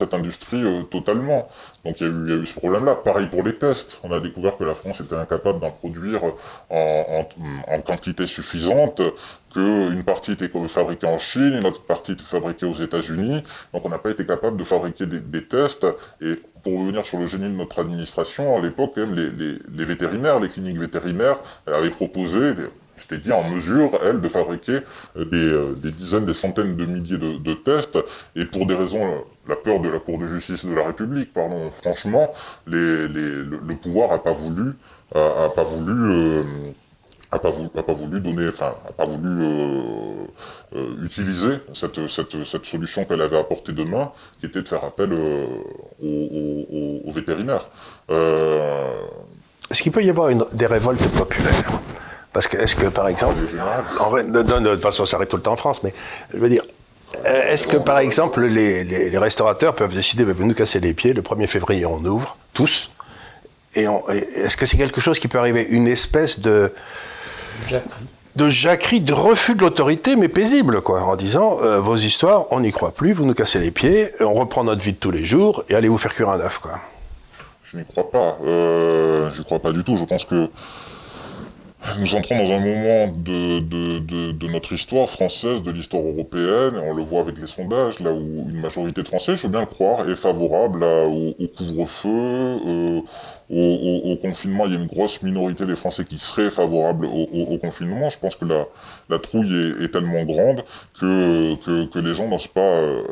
cette industrie euh, totalement. Donc il y, a eu, ce problème-là. Pareil pour les tests. On a découvert que la France était incapable d'en produire en, quantité suffisante, qu'une partie était fabriquée en Chine, une autre partie était fabriquée aux États-Unis. Donc on n'a pas été capable de fabriquer des, tests. Et pour revenir sur le génie de notre administration, à l'époque, les, les, vétérinaires, les cliniques vétérinaires avaient proposé c'était dit en mesure, elle, de fabriquer euh, euh, des, dizaines, des centaines de milliers de, tests, et pour des raisons, la peur de la Cour de justice de la République, pardon, franchement, le, pouvoir n'a pas voulu, a, pas voulu, a pas voulu, pas voulu donner, enfin, a pas voulu utiliser cette, cette, solution qu'elle avait apportée de main, qui était de faire appel aux, vétérinaires. Est-ce qu'il peut y avoir une, des révoltes populaires? Parce que, est-ce que, par exemple, en, de, de, toute façon, ça arrive tout le temps en France, mais je veux dire, euh, est-ce que, par exemple, les, restaurateurs peuvent décider, de nous casser les pieds, le 1er février, on ouvre, tous, et, est-ce que c'est quelque chose qui peut arriver Une espèce de... De jacquerie, de refus de l'autorité, mais paisible, quoi, en disant euh, vos histoires, on n'y croit plus, vous nous cassez les pieds, on reprend notre vie de tous les jours, et allez vous faire cuire un œuf, quoi. Je n'y crois pas. Euh, je n'y crois pas du tout. Je pense que nous entrons dans un moment de, de, de, notre histoire française, de l'histoire européenne, et on le voit avec les sondages, là où une majorité de Français, je veux bien le croire, est favorable au, couvre-feu, euh, au, au, confinement. Il y a une grosse minorité des Français qui seraient favorables au, confinement. Je pense que la, la trouille est, est tellement grande que, que, que les gens n'osent pas, euh,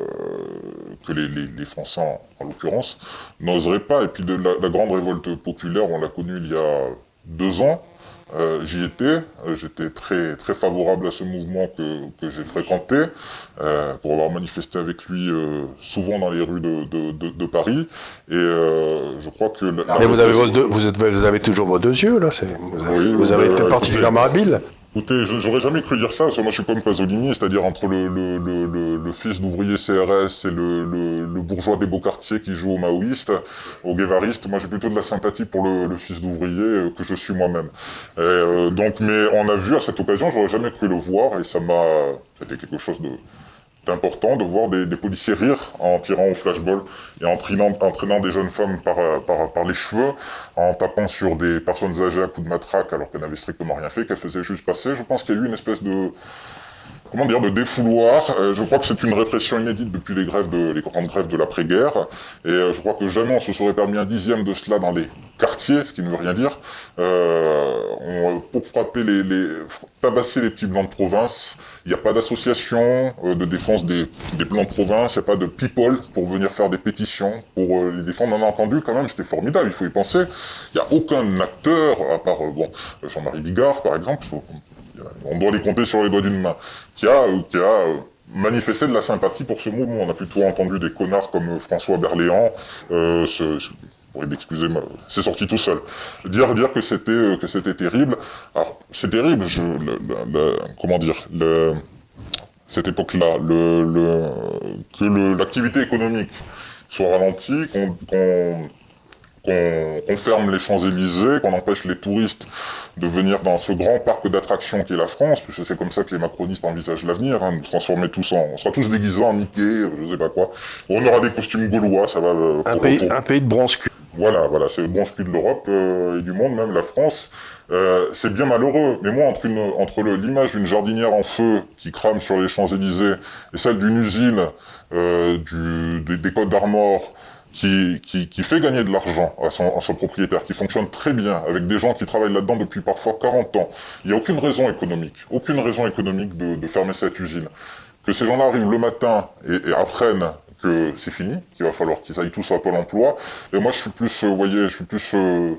que les, les, les, Français en, en l'occurrence, n'oseraient pas. Et puis de la, la grande révolte populaire, on l'a connue il y a deux ans. Euh, j'y étais, euh, j'étais très très favorable à ce mouvement que, que j'ai fréquenté, euh, pour avoir manifesté avec lui euh, souvent dans les rues de, de, de, de Paris. Et euh, je crois que... Mais vous avez, vos deux, vous, êtes, vous avez toujours vos deux yeux, là Vous avez, oui, vous avez été particulièrement habile Écoutez, j'aurais jamais cru dire ça, parce que moi je suis comme Pasolini, c'est-à-dire entre le, le, le, fils d'ouvrier CRS et le, bourgeois des beaux quartiers qui joue au maoïste, au guévariste, moi j'ai plutôt de la sympathie pour le, fils d'ouvrier euh, que je suis moi-même. Euh, donc, mais on a vu à cette occasion, j'aurais jamais cru le voir, et ça m'a... C'était quelque chose de important de voir des, policiers rire en tirant au flashball et en entraînant, des jeunes femmes par, par, par, les cheveux, en tapant sur des personnes âgées à coups de matraque alors qu'elles n'avaient strictement rien fait, qu'elles faisaient juste passer. Je pense qu'il y a eu une espèce de comment dire, de défouloir. Euh, je crois que c'est une répression inédite depuis les grèves de, les grandes grèves de l'après-guerre. Et euh, je crois que jamais on se serait permis un dixième de cela dans les quartiers, ce qui ne veut rien dire, euh, on, pour frapper les, les, tabasser les petits blancs de province. Il n'y a pas d'association de défense des, des, blancs de province, il n'y a pas de people pour venir faire des pétitions, pour les défendre. On a entendu quand même, c'était formidable, il faut y penser. Il n'y a aucun acteur, à part bon, Jean-Marie Bigard par exemple, on doit les compter sur les doigts d'une main, qui a, a euh, manifesté de la sympathie pour ce mouvement. On a plutôt entendu des connards comme euh, François Berléand, euh, c'est sorti tout seul. Dire que c'était euh, terrible. Alors c'est terrible. Comment dire cette époque-là, que l'activité économique soit ralentie, qu'on qu'on ferme les Champs-Élysées, qu'on empêche les touristes de venir dans ce grand parc d'attractions qui est la France, puisque c'est comme ça que les macronistes envisagent l'avenir, hein, nous transformer tous en... On sera tous déguisés en Mickey, je sais pas quoi. On aura des costumes gaulois, ça va... Euh, un, pays, un pays de bronze cul. Voilà, voilà, c'est le bronze cul de l'Europe euh, et du monde, même la France. Euh, c'est bien malheureux, mais moi, entre, une, entre l'image d'une jardinière en feu qui crame sur les Champs-Élysées et celle d'une usine du, des, des Côtes d'Armor qui, fait gagner de l'argent à son, propriétaire, qui fonctionne très bien, avec des gens qui travaillent là-dedans depuis parfois 40 ans. Il n'y a aucune raison économique, aucune raison économique de, fermer cette usine. Que ces gens-là arrivent le matin et, et apprennent que c'est fini, qu'il va falloir qu'ils aillent tous à Pôle emploi. Et moi, je suis plus, euh, vous voyez, je suis plus euh,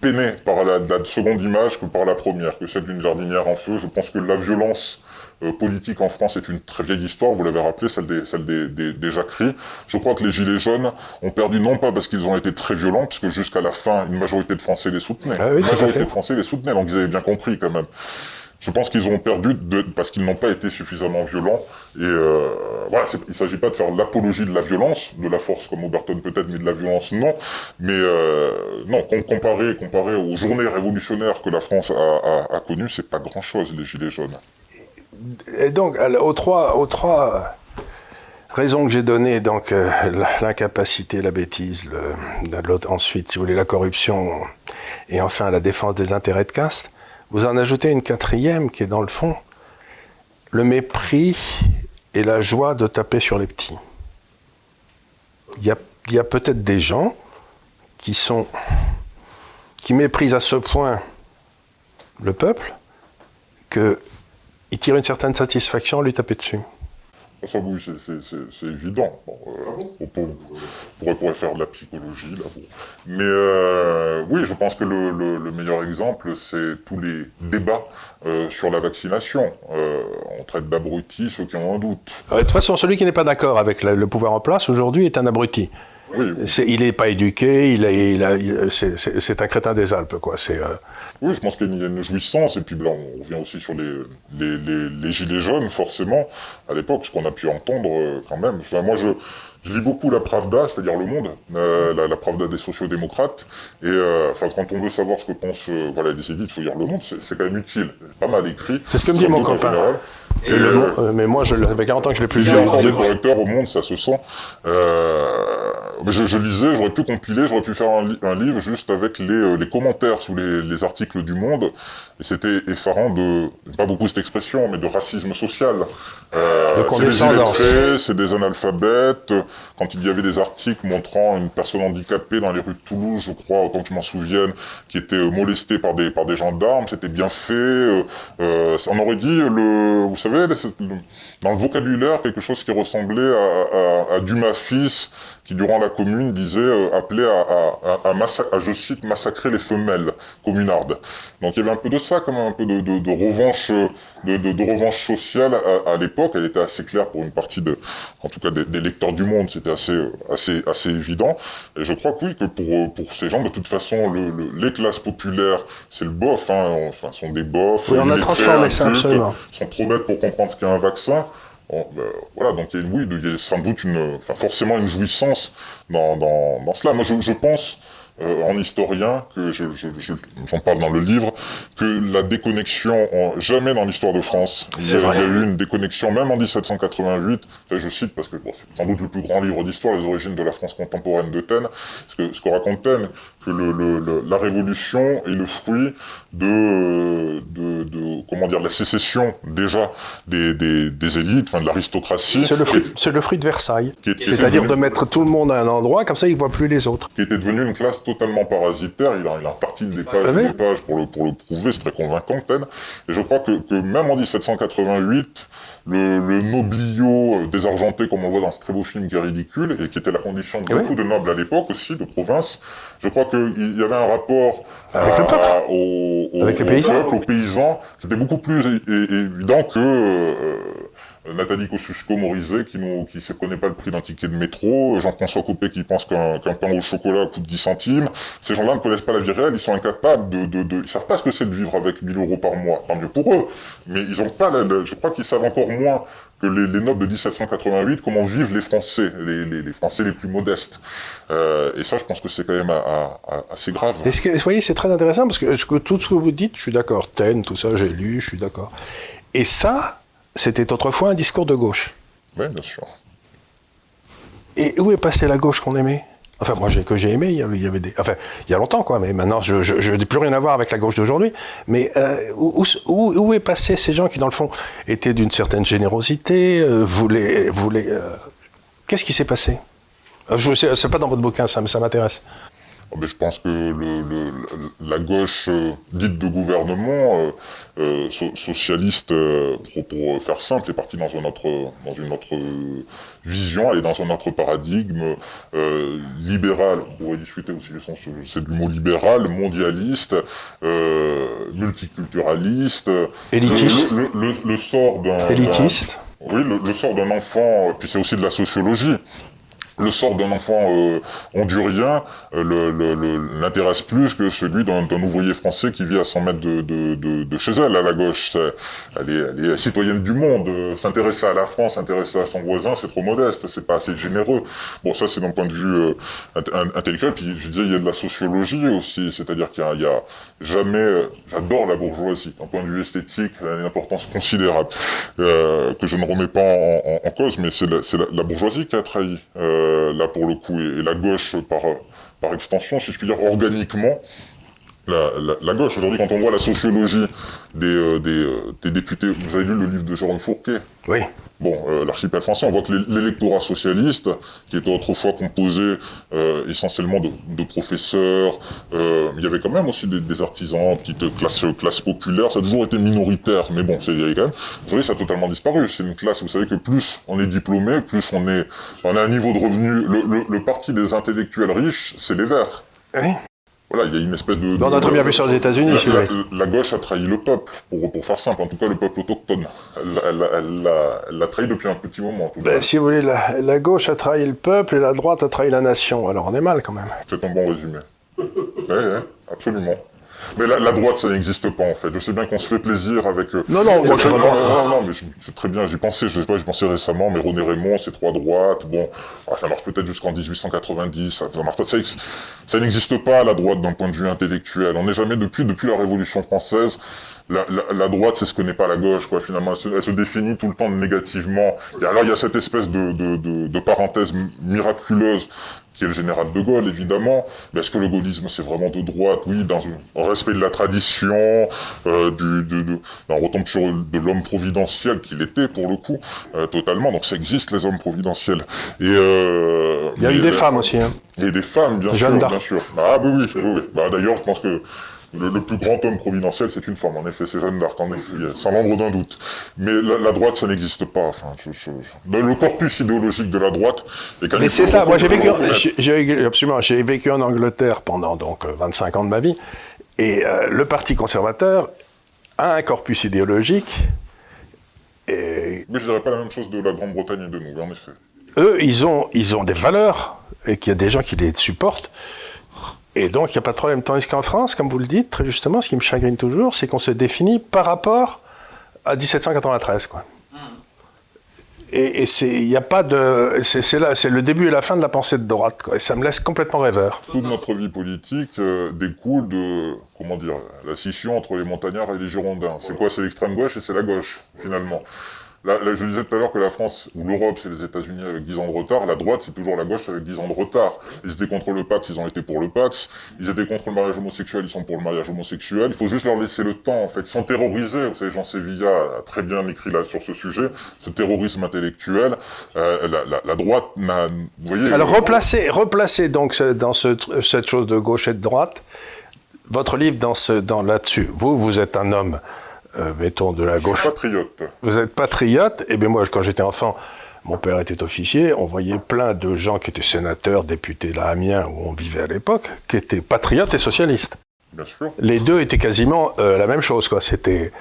peiné par la, la, seconde image que par la première, que celle d'une jardinière en feu. Je pense que la violence euh, politique en France est une très vieille histoire, vous l'avez rappelé, celle des, celle des, des, des jacqueries. Je crois que les Gilets jaunes ont perdu non pas parce qu'ils ont été très violents, puisque jusqu'à la fin, une majorité de Français les soutenaient. Ah une majorité de Français les soutenaient, donc ils avaient bien compris quand même. Je pense qu'ils ont perdu de, parce qu'ils n'ont pas été suffisamment violents. Et euh, voilà, il ne s'agit pas de faire l'apologie de la violence, de la force comme Oberton peut-être, mais de la violence non. Mais euh, non, comparé, comparé aux journées révolutionnaires que la France a, a, a connues, c'est pas grand-chose les gilets jaunes. Et donc, aux trois, aux trois raison que j'ai donnée, donc euh, l'incapacité, la bêtise, ensuite, si vous voulez, la corruption, et enfin la défense des intérêts de caste, vous en ajoutez une quatrième qui est dans le fond, le mépris et la joie de taper sur les petits. Il y a, a peut-être des gens qui sont qui méprisent à ce point le peuple qu'ils tirent une certaine satisfaction à lui taper dessus. Ça, oui, c'est évident. Bon, euh, on, pourrait, faire de la psychologie, là. Mais euh, oui, je pense que le, meilleur exemple, c'est tous les débats euh, sur la vaccination. on traite d'abrutis ceux qui ont un doute. De toute façon, celui qui n'est pas d'accord avec le pouvoir en place aujourd'hui est un abruti il n'est pas éduqué, il, c'est un crétin des Alpes, quoi. Euh, oui, je pense qu'il y a une jouissance, et puis là, on revient aussi sur les, les, gilets jaunes, forcément, à l'époque, ce qu'on a pu entendre euh, quand même. Enfin, moi, je, je lis beaucoup la Pravda, c'est-à-dire Le Monde, euh, la, Pravda des sociodémocrates. Et euh, enfin, quand on veut savoir ce que pensent euh, voilà, des élites, il faut lire Le Monde, c'est quand même utile. Pas mal écrit. C'est ce que me dit mon copain. Et mais moi, je, ça fait 40 ans que je l'ai plus lu. Il y a encore des correcteurs au Monde, ça se sent. Je, je, lisais, j'aurais pu compiler, j'aurais pu faire un, livre juste avec les, les commentaires sous les, les, articles du Monde. Et c'était effarant de, pas beaucoup cette expression, mais de racisme social. Euh, c'est des illettrés, c'est des analphabètes, quand il y avait des articles montrant une personne handicapée dans les rues de Toulouse, je crois, autant que je m'en souvienne, qui était euh, molestée par des, par des gendarmes, c'était bien fait. Euh, euh, on aurait dit, le, vous savez, dans le vocabulaire, quelque chose qui ressemblait à, à, Dumas fils, qui durant la commune disait, appelait à, à, je cite, massacrer les femelles communardes. Donc il y avait un peu de ça, comme un peu de, de, revanche, de, de, revanche sociale à, l'époque. Elle était assez claire pour une partie de, en tout cas des lecteurs du Monde, c'était assez, assez, assez évident. Et je crois que oui, que pour, pour ces gens, de toute façon, le, les classes populaires, c'est le bof, hein, enfin, sont des bofs. Oui, on a transformé ça, absolument. sont trop bêtes pour comprendre ce qu'est un vaccin. Ben, voilà, donc il y a, oui, il y a sans doute une, enfin, forcément une jouissance dans, dans, dans cela. Moi, je, je pense euh, en historien, que j'en je, je, parle dans le livre, que la déconnexion, en, jamais dans l'histoire de France, il y, a, eu une déconnexion, même en 1788, je cite parce que bon, c'est sans doute le plus grand livre d'histoire, les origines de la France contemporaine de Taine, ce que, ce que raconte Taine, que le, le, la Révolution est le fruit de, de, de, comment dire, la sécession déjà des, des, des élites, enfin de l'aristocratie. C'est le, fruit, le fruit de Versailles. C'est-à-dire de mettre tout le monde à un endroit, comme ça ils ne voient plus les autres. Qui était devenu une classe totalement parasitaire, il a, il a reparti des pages, ah des pages pour le, pour le prouver, c'est très convaincant, Taine. Et je crois que, que même en 1788, le, le noblio euh, désargenté, comme on voit dans ce très beau film qui est ridicule, et qui était la condition de eh beaucoup de nobles à l'époque aussi, de province, je crois qu'il y avait un rapport avec le peuple, au, Avec peuple, aux paysans, c'était beaucoup plus évident que euh, Nathalie Kosciusko-Morizet qui ne qui se connaît pas le prix d'un ticket de métro, Jean-François Copé qui pense qu'un pain au chocolat coûte 10 centimes. Ces gens-là ne connaissent pas la vie réelle, ils sont incapables de, de, de ils savent pas ce que c'est de vivre avec 1000 euros par mois. Tant mieux pour eux, mais ils ont pas, je crois qu'ils savent encore moins que les, les, nobles de 1788, comment vivent les Français, les, les, les Français les plus modestes. Euh, et ça, je pense que c'est quand même à, à, assez grave. Que, vous voyez, c'est très intéressant parce que, que, tout ce que vous dites, je suis d'accord. Taine, tout ça, j'ai lu, je suis d'accord. Et ça, c'était autrefois un discours de gauche. Oui, bien sûr. Et où est passée la gauche qu'on aimait? Enfin, moi, que j'ai aimé, il y, avait, des. Enfin, il y a longtemps, quoi, mais maintenant, je n'ai plus rien à voir avec la gauche d'aujourd'hui. Mais euh, où, est passé ces gens qui, dans le fond, étaient d'une certaine générosité, euh, voulaient. voulaient euh, Qu'est-ce qui s'est passé? Je sais, c'est pas dans votre bouquin, ça, mais ça m'intéresse. Oh, mais je pense que le, le, la gauche euh, dite de gouvernement, euh, euh socialiste, euh, pour, pour, faire simple, est partie dans une autre, dans une autre vision, elle est dans un autre paradigme libéral. On pourrait discuter aussi du sens, c'est du mot libéral, mondialiste, multiculturaliste. Élitiste. Le, le sort d'un. Élitiste. Oui, le, sort d'un enfant, puis c'est aussi de la sociologie le sort d'un enfant euh, hondurien euh, l'intéresse plus que celui d'un ouvrier français qui vit à 100 mètres de, de, de, de chez elle, à la gauche. Elle est, citoyenne du monde. Euh, s'intéresser à la France, s'intéresser à son voisin, c'est trop modeste, c'est pas assez généreux. Bon, ça c'est d'un point de vue intellectuel. Puis je disais, il y a de la sociologie aussi, c'est-à-dire qu'il y, a jamais... J'adore la bourgeoisie, d'un point de vue esthétique, elle a une importance considérable, que je ne remets pas en, cause, mais c'est la, bourgeoisie qui a trahi. Euh, là pour le coup, et, la gauche par, par extension, si je puis dire, organiquement, la, la, gauche. Aujourd'hui, quand on voit la sociologie des, euh, des, euh, des, députés, vous avez lu le livre de Jérôme Fourquet? Oui. Bon, euh, l'archipel français, on voit que l'électorat socialiste, qui était autrefois composé essentiellement de, de professeurs, il y avait quand même aussi des, des artisans, petites classes classe populaire, ça a toujours été minoritaire, mais bon, c'est quand même. Aujourd'hui, ça a totalement disparu. C'est une classe, vous savez que plus on est diplômé, plus on est, on a un niveau de revenu. Le, le, le parti des intellectuels riches, c'est les Verts. Oui. Voilà, il y a une espèce de. on a très bien vu sur les États-Unis, si la, la, gauche a trahi le peuple, pour, pour faire simple, en tout cas le peuple autochtone. Elle l'a trahi depuis un petit moment. Ben, si vous voulez, la, la, gauche a trahi le peuple et la droite a trahi la nation. Alors on est mal quand même. C'est un bon résumé. oui, oui, absolument. Mais la, la droite, ça n'existe pas en fait. Je sais bien qu'on se fait plaisir avec. Euh... Non, non, moi je non, non, non, non, mais c'est très bien. J'y pensais, je sais pas, j'y pensais récemment. Mais René Raymond, c'est trois droites. Bon, ah, ça marche peut-être jusqu'en 1890. Ça, ça marche pas. Ça, ça n'existe pas la droite d'un point de vue intellectuel. On n'est jamais depuis depuis la Révolution française. La, la, la droite, c'est ce que n'est pas la gauche, quoi. Finalement, elle se, elle se, définit tout le temps négativement. Et alors, il y a cette espèce de, de, de, de parenthèse miraculeuse qui est le général de Gaulle, évidemment. Mais est-ce que le gaullisme, c'est vraiment de droite? Oui, dans un respect de la tradition, euh, du, de, on retombe sur de l'homme providentiel qu'il était, pour le coup, euh, totalement. Donc ça existe, les hommes providentiels. Et, euh, Il y a eu des femmes aussi. Hein. Et des femmes, bien Jeanne sûr, bien sûr. Ah oui, oui, oui. oui. Bah, D'ailleurs, je pense que le, le, plus grand homme providentiel, c'est une femme, en effet, c'est Jeanne d'Arc, en effet, sans l'ombre d'un doute. Mais la, la droite, ça n'existe pas. Enfin, je, je, le corpus idéologique de la droite est Mais c'est ça, moi j'ai vécu, j'ai, absolument, j'ai vécu en Angleterre pendant donc 25 ans de ma vie, et euh, le Parti conservateur a un corpus idéologique. Et... Mais je dirais pas la même chose de la Grande-Bretagne et de nous, en effet. Eux, ils ont, ils ont des valeurs, et qu'il y a des gens qui les supportent. Et donc, il n'y a pas de problème. Tandis qu'en France, comme vous le dites très justement, ce qui me chagrine toujours, c'est qu'on se définit par rapport à 1793. Quoi. Mmh. Et il n'y a pas de. C'est là, c'est le début et la fin de la pensée de droite. Quoi, et ça me laisse complètement rêveur. Toute notre vie politique euh, découle de. Comment dire La scission entre les montagnards et les girondins. C'est quoi? C'est l'extrême gauche et c'est la gauche, finalement. Je disais tout à l'heure que la France ou l'Europe, c'est les États-Unis avec 10 ans de retard. La droite, c'est toujours la gauche avec 10 ans de retard. Ils étaient contre le Pax, ils ont été pour le Pax. Ils étaient contre le mariage homosexuel, ils sont pour le mariage homosexuel. Il faut juste leur laisser le temps, en fait. Ils sont terrorisés. Vous savez, Jean Sévilla a très bien écrit là sur ce sujet. Ce terrorisme intellectuel. Euh, la, la, la, droite n'a. Vous voyez. Alors, replacer, replacer donc dans ce, cette chose de gauche et de droite, votre livre dans là-dessus. Vous, vous êtes un homme euh, mettons, de la Je gauche. suis patriote. Vous êtes patriote, et bien moi, quand j'étais enfant, mon père était officier, on voyait plein de gens qui étaient sénateurs, députés là, Amiens, où on vivait à l'époque, qui étaient patriotes et socialistes. Bien sûr. Les deux étaient quasiment euh, la même chose, quoi. C'était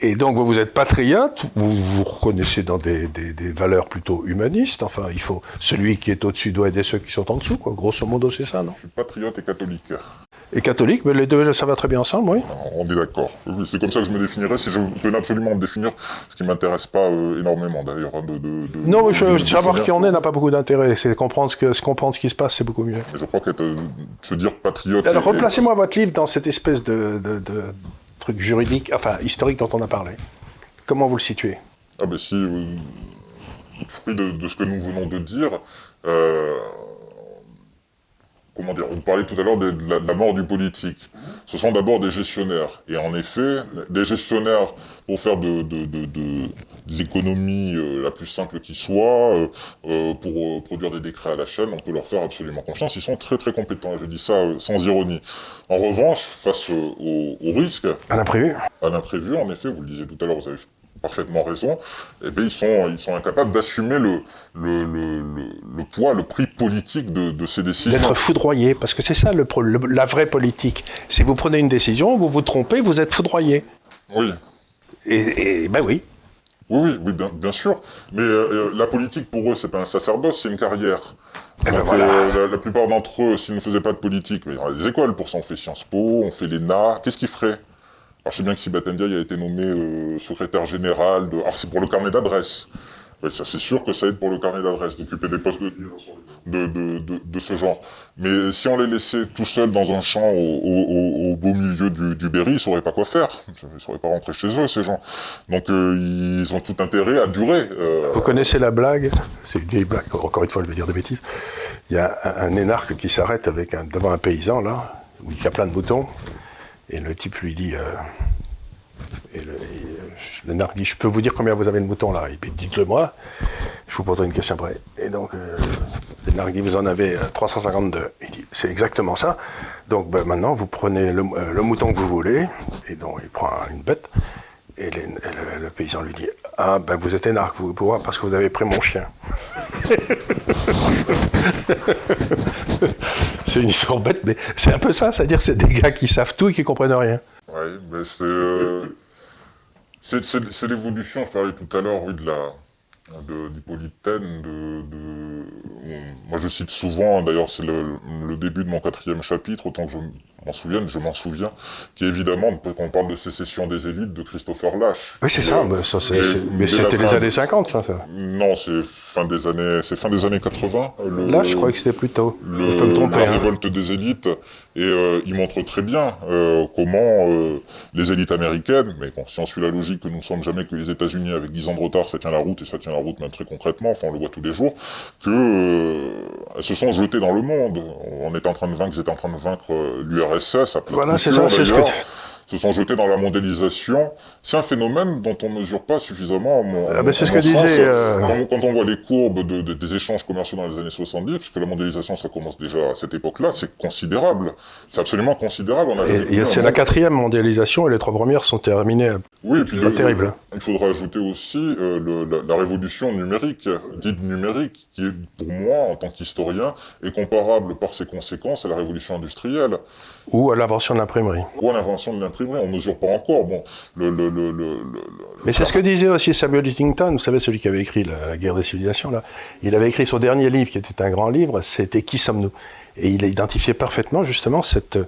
et donc vous, êtes patriote, vous vous reconnaissez dans des, des, des, valeurs plutôt humanistes. Enfin, il faut celui qui est au-dessus doit aider ceux qui sont en dessous, quoi. Grosso modo, c'est ça, non? Je suis patriote et catholique. Et catholique, mais les deux, ça va très bien ensemble, oui? On est d'accord. Oui, c'est comme ça que je me définirais. Si je tenais absolument me définir, ce qui m'intéresse pas euh, énormément d'ailleurs. De, de, de, non, je, savoir qui on est n'a pas beaucoup d'intérêt. C'est comprendre ce, que, comprendre ce qui se passe, c'est beaucoup mieux. Je crois que euh, se dire patriote. Alors, replacez-moi votre livre dans cette espèce de juridique, enfin historique dont on a parlé. Comment vous le situez? Ah ben si, euh, fruit de, ce que nous venons de dire, euh, comment dire, on parlait tout à l'heure de, de, la mort du politique. Ce sont d'abord des gestionnaires. Et en effet, des gestionnaires, pour faire de, de l'économie euh, la plus simple qui soit, euh, euh, pour produire des décrets à la chaîne, on peut leur faire absolument confiance. Ils sont très très compétents. Je dis ça sans ironie. En revanche, face au, au risque... À l'imprévu. À l'imprévu, en effet, vous le disiez tout à l'heure, vous avez parfaitement raison, eh bien, ils, sont, ils sont incapables d'assumer le, le, le, le, poids, le prix politique de, de ces décisions. D'être foudroyé, parce que c'est ça le, la vraie politique. Si vous prenez une décision, vous vous trompez, vous êtes foudroyé. Oui. Et, et ben oui. Oui, oui, oui bien, bien sûr. Mais euh, la politique, pour eux, c'est pas un sacerdoce, c'est une carrière. Eh ben Donc, voilà. euh, la, la plupart d'entre eux, s'ils ne faisaient pas de politique, mais il y a des écoles pour ça, on fait Sciences Po, on fait l'ENA, qu'est-ce qu'ils feraient? Alors je sais bien que Sibat Ndiaye a été nommé euh, secrétaire général de... Alors c'est pour le carnet d'adresse. Ça c'est sûr que ça aide pour le carnet d'adresse, d'occuper des postes de, ce genre. Mais si on les laissait tout seuls dans un champ au, au, au, au beau milieu du, Berry, ils sauraient pas quoi faire. Ils sauraient pas rentrer chez eux, ces gens. Donc euh, ils ont tout intérêt à durer. euh, Vous connaissez la blague? C'est une vieille blague, encore une fois, je vais dire des bêtises. Il y a un, énarque qui s'arrête devant un paysan, là, où il y a plein de moutons, et le type lui dit. euh, euh, l'énarque dit Je peux vous dire combien vous avez de moutons là Et puis dites-le moi, je vous poserai une question après. Et donc, euh, l'énarque dit Vous en avez euh, 352. Il dit C'est exactement ça. Donc ben, maintenant, vous prenez le, euh, le mouton que vous voulez, et donc il prend une bête. Et, le, le paysan lui dit Ah, ben vous êtes énarque, vous, pourquoi parce que vous avez pris mon chien. c'est une histoire bête, mais c'est un peu ça, c'est-à-dire c'est des gars qui savent tout et qui comprennent rien. Ouais, mais c'est euh, c'est l'évolution. Je parlais tout à l'heure, oui, de la de de, moi je cite souvent, d'ailleurs c'est le, le début de mon quatrième chapitre, autant que je m'en souvienne, je m'en souviens, qui est évidemment, quand on parle de sécession des élites, de Christopher Lash. Oui, c'est ça, mais, ça, mais c'était les années 50, ça. ça. Non, c'est fin des années, c'est fin des années 80. le- Là, je crois que c'était plus tôt. le- je peux me tromper. la hein. révolte des élites, et euh, il montre très bien euh, comment euh, les élites américaines, mais bon, si on suit la logique que nous ne sommes jamais que les États-Unis avec 10 ans de retard, ça tient la route, et ça tient la route même très concrètement, enfin on le voit tous les jours, que elles se sont jetées dans le monde. On était en train de vaincre, ils étaient en train de vaincre euh, l'URSS, à plat de Voilà, c'est couture, ça, d'ailleurs. se sont jetés dans la mondialisation. C'est un phénomène dont on ne mesure pas suffisamment. Ah ben, c'est ce que disait, sens. euh, Quand, quand on voit les courbes de- de- des échanges commerciaux dans les années 70, puisque la mondialisation, ça commence déjà à cette époque-là, c'est considérable. C'est absolument considérable. On Et- et c'est la quatrième mondialisation et les trois premières sont terminées. Oui, et puis de- terrible, hein. Il faudra ajouter aussi euh, le- la, la révolution numérique, dite numérique, qui est pour moi, en tant qu'historien, est comparable par ses conséquences à la révolution industrielle Ou à l'invention de l'imprimerie. ou à l'invention de l'imprimerie. On ne mesure pas encore. Bon, le, le, le, le, Mais c'est ce que disait aussi Samuel Huntington, vous savez, celui qui avait écrit la, la guerre des civilisations, là. Il avait écrit son dernier livre, qui était un grand livre, c'était Qui sommes-nous? Et il a identifié parfaitement, justement, cette,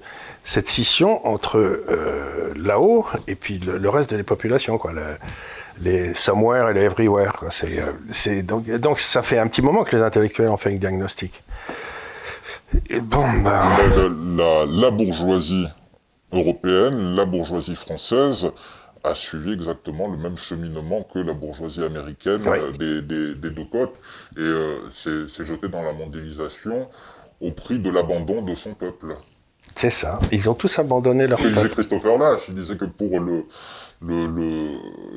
cette scission entre euh, là-haut et puis le, reste de la population, quoi. Le- les somewhere et les everywhere, quoi. Euh, donc, ça fait un petit moment que les intellectuels ont fait un diagnostic. Et bon, ben. la, la- la bourgeoisie européenne, la bourgeoisie française a suivi exactement le même cheminement que la bourgeoisie américaine euh, des, des- des deux côtes et euh, s'est s'est jeté dans la mondialisation au prix de l'abandon de son peuple. C'est ça. Ils ont tous abandonné leur Ce que disait peuple. Christopher Lash, il disait que pour le, le, le,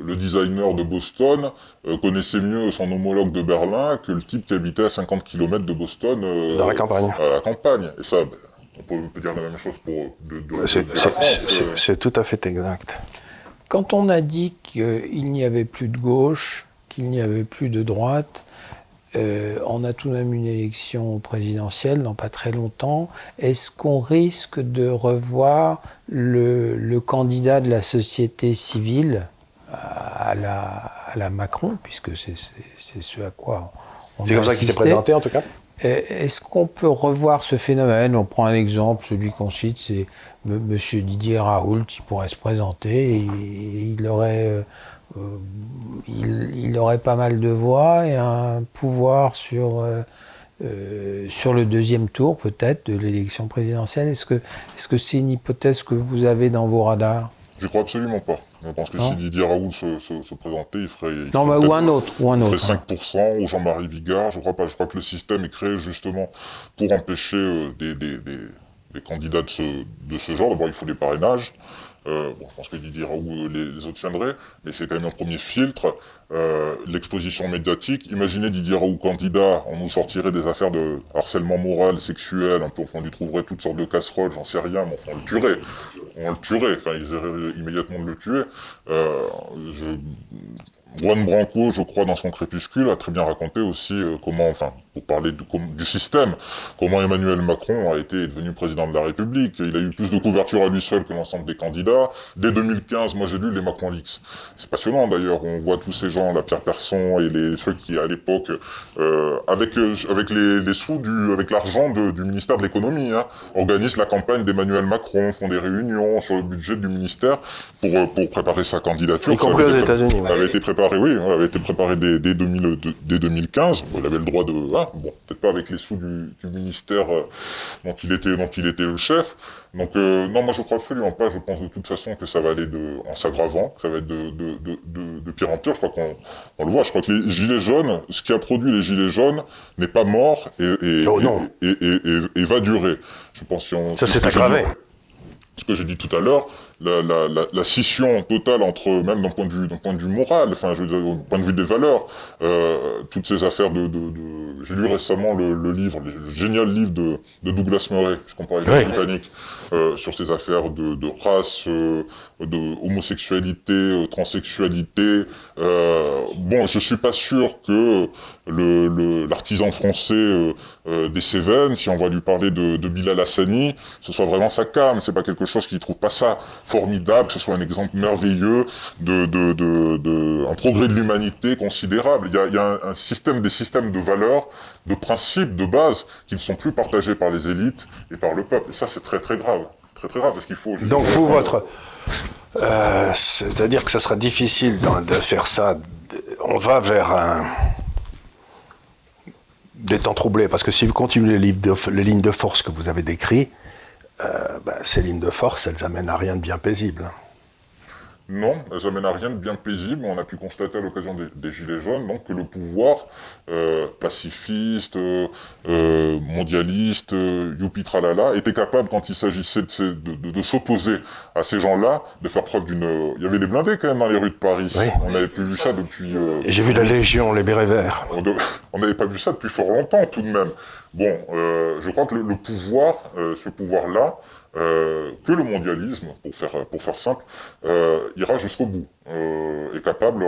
le designer de Boston euh, connaissait mieux son homologue de Berlin que le type qui habitait à 50 km de Boston euh, Dans la campagne. à la campagne. Et ça, ben, on peut, on peut dire la même chose pour de, de- C'est, de la c'est- France, c'est- euh. c'est tout à fait exact. Quand on a dit qu'il n'y avait plus de gauche, qu'il n'y avait plus de droite, euh, on a tout de même une élection présidentielle dans pas très longtemps. Est-ce qu'on risque de revoir le, le candidat de la société civile à la, à la Macron, puisque c'est ce à quoi on C'est comme ça qu'il s'est présenté, en tout cas. Euh, Est-ce qu'on peut revoir ce phénomène? On prend un exemple, celui qu'on cite, c'est M. Monsieur Didier Raoult, il pourrait se présenter, et, il aurait, euh, il, il aurait pas mal de voix et un pouvoir sur, euh, euh, sur le deuxième tour peut-être de l'élection présidentielle. Est-ce que c'est une hypothèse que vous avez dans vos radars? Je crois absolument pas. Je pense que Non. si Didier Raoult se, se- se présentait, il ferait. il Non, ferait mais ou un autre, ou un il autre. ferait 5% ou Jean-Marie Bigard, je crois pas. Je crois que le système est créé justement pour empêcher euh, des, des, des, des candidats de ce, de ce genre. D'abord, il faut des parrainages. Euh, je pense que Didier Raoult euh, les, obtiendrait, mais c'est quand même un premier filtre. Euh, L'exposition médiatique. Imaginez Didier Raoult candidat, on nous sortirait des affaires de harcèlement moral, sexuel, un on lui trouverait toutes sortes de casseroles, j'en sais rien, mais enfin, on le tuerait. On le tuerait, enfin, ils essaieraient immédiatement de le tuer. Je, Juan Branco, je crois, dans son crépuscule, a très bien raconté aussi euh, comment, enfin, pour parler du, du, système, comment Emmanuel Macron a été devenu président de la République. Il a eu plus de couverture à lui seul que l'ensemble des candidats. Dès 2015, moi j'ai lu les Macron Leaks. C'est passionnant d'ailleurs, on voit tous ces gens, la Pierre Persson et les ceux qui à l'époque, euh, avec euh, avec les, les, sous du, avec l'argent du ministère de l'économie, hein, organisent la campagne d'Emmanuel Macron, font des réunions sur le budget du ministère pour pour préparer sa candidature. Y compris aux États-Unis. avait été préparé, oui, avait été préparé dès, dès, 2000, dès 2015. il avait le droit de, hein, bon, peut-être pas avec les sous du, du ministère euh, dont il était, dont il était le chef. Donc euh, non, moi je crois absolument pas. Je pense de toute façon que ça va aller de, en s'aggravant, que ça va être de, de, de, de, pire en pire. Je crois qu'on on le voit. Je crois que les gilets jaunes, ce qui a produit les gilets jaunes, n'est pas mort et, et, oh, et, et, va durer. Je pense si on, ça s'est aggravé. Ce que j'ai dit tout à l'heure, la, la, la, la, scission totale entre, même d'un point de vue, d'un point de vue moral, enfin, je veux dire, point de vue des valeurs, euh, toutes ces affaires de, de, de... j'ai lu récemment le, le, livre, le génial livre de, de Douglas Murray, je comprends avec oui. britannique, euh, sur ces affaires de, de race, euh, de homosexualité, euh, transsexualité. Euh, bon, je suis pas sûr que le, l'artisan français euh, des Cévennes, si on va lui parler de, de Bilal Hassani, ce soit vraiment sa cam. C'est pas quelque chose qui trouve pas ça formidable, que ce soit un exemple merveilleux de, de, de, de un progrès de l'humanité considérable. Il y a, il y a un, un, système, des systèmes de valeurs, de principes, de base, qui ne sont plus partagés par les élites et par le peuple. Et ça, c'est très très grave. Très très grave, parce qu'il faut... Donc vous, votre... Euh, C'est-à-dire que ça sera difficile de faire ça. On va vers un des temps troublés, parce que si vous continuez les, de, les lignes de force que vous avez décrites, euh, ben, ces lignes de force, elles amènent à rien de bien paisible. Non, elles amènent à rien de bien paisible. On a pu constater à l'occasion des, des, Gilets jaunes donc, que le pouvoir euh, pacifiste, euh, mondialiste, euh, youpi tralala, était capable, quand il s'agissait de, de, de, de s'opposer à ces gens-là, de faire preuve d'une... Il y avait les blindés quand même dans les rues de Paris. Oui. On n'avait plus vu ça depuis... J'ai vu la Légion, les bérets verts. On n'avait pas vu ça depuis fort longtemps tout de même. Bon, je crois que le, le pouvoir, ce pouvoir-là, euh, que le mondialisme, pour faire, simple, euh, ira jusqu'au bout, euh, est capable.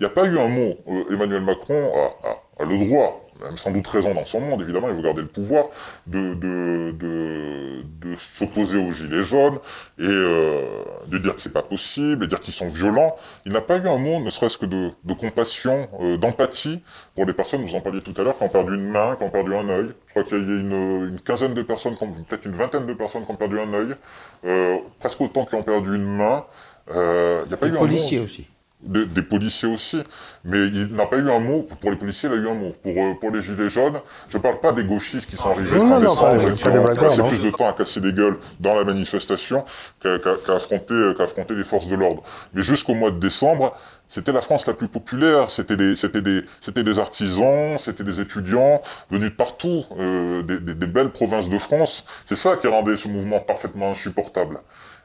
Il n'y a pas eu un mot. Emmanuel Macron a, a le droit même sans doute raison dans son monde, évidemment, il veut garder le pouvoir, de, de, de, de s'opposer aux gilets jaunes et euh, de dire que c'est pas possible, et dire qu'ils sont violents. Il n'a pas eu un mot, ne serait-ce que de, de compassion, euh, d'empathie pour les personnes, vous en parliez tout à l'heure, qui ont perdu une main, qui ont perdu un œil. Je crois qu'il y a une, une quinzaine de personnes, peut-être une vingtaine de personnes qui ont perdu un œil, euh, presque autant qui ont perdu une main. Il n'y a pas les eu policiers un mot. aussi. Des, des, policiers aussi, mais il n'a pas eu un mot, pour les policiers, il a eu un mot. Pour, euh, pour les gilets jaunes, je ne parle pas des gauchistes qui sont arrivés non, fin non, décembre non, et qui ont passé plus de temps à casser des gueules dans la manifestation qu'à qu qu affronter, qu affronter les forces de l'ordre. Mais jusqu'au mois de décembre, c'était la France la plus populaire, c'était des, c'était des, c'était des artisans, c'était des étudiants venus de partout, euh, des, des, des belles provinces de France. C'est ça qui rendait ce mouvement parfaitement insupportable.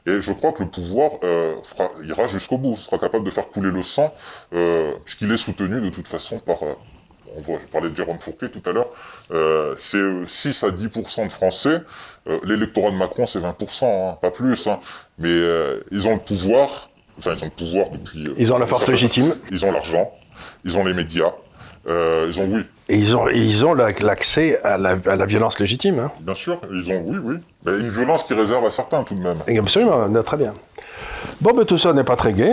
Et je crois que le pouvoir euh, fera, ira jusqu'au bout, sera capable de faire couler le sang, euh, puisqu'il est soutenu de toute façon par... Euh, on voit, je parlais de Jérôme Fourquet tout à l'heure, euh, c'est 6 à 10% de Français. Euh, l'électorat de Macron, c'est 20%, hein, pas plus. Hein, mais euh, ils ont le pouvoir, enfin ils ont le pouvoir depuis... ils ont la force légitime. Ils ont l'argent, ils ont les médias, euh, ils ont oui. Et ils ont, ils ont l'accès à la, à la violence légitime. Hein. Bien sûr, ils ont oui, oui. Mais une violence qui réserve à certains tout de même. Et absolument, très bien. Bon, mais tout ça n'est pas très gai.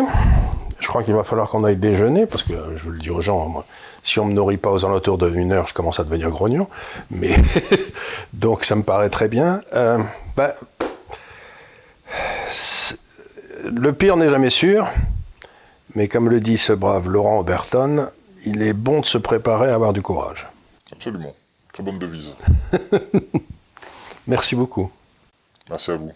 Je crois qu'il va falloir qu'on aille déjeuner, parce que je vous le dis aux gens, moi, si on me nourrit pas aux alentours d'une heure, je commence à devenir grognon. Mais donc ça me paraît très bien. Euh, bah, le pire n'est jamais sûr, mais comme le dit ce brave Laurent Oberton, il est bon de se préparer à avoir du courage. Absolument. Très bonne devise. Merci beaucoup. Merci à vous.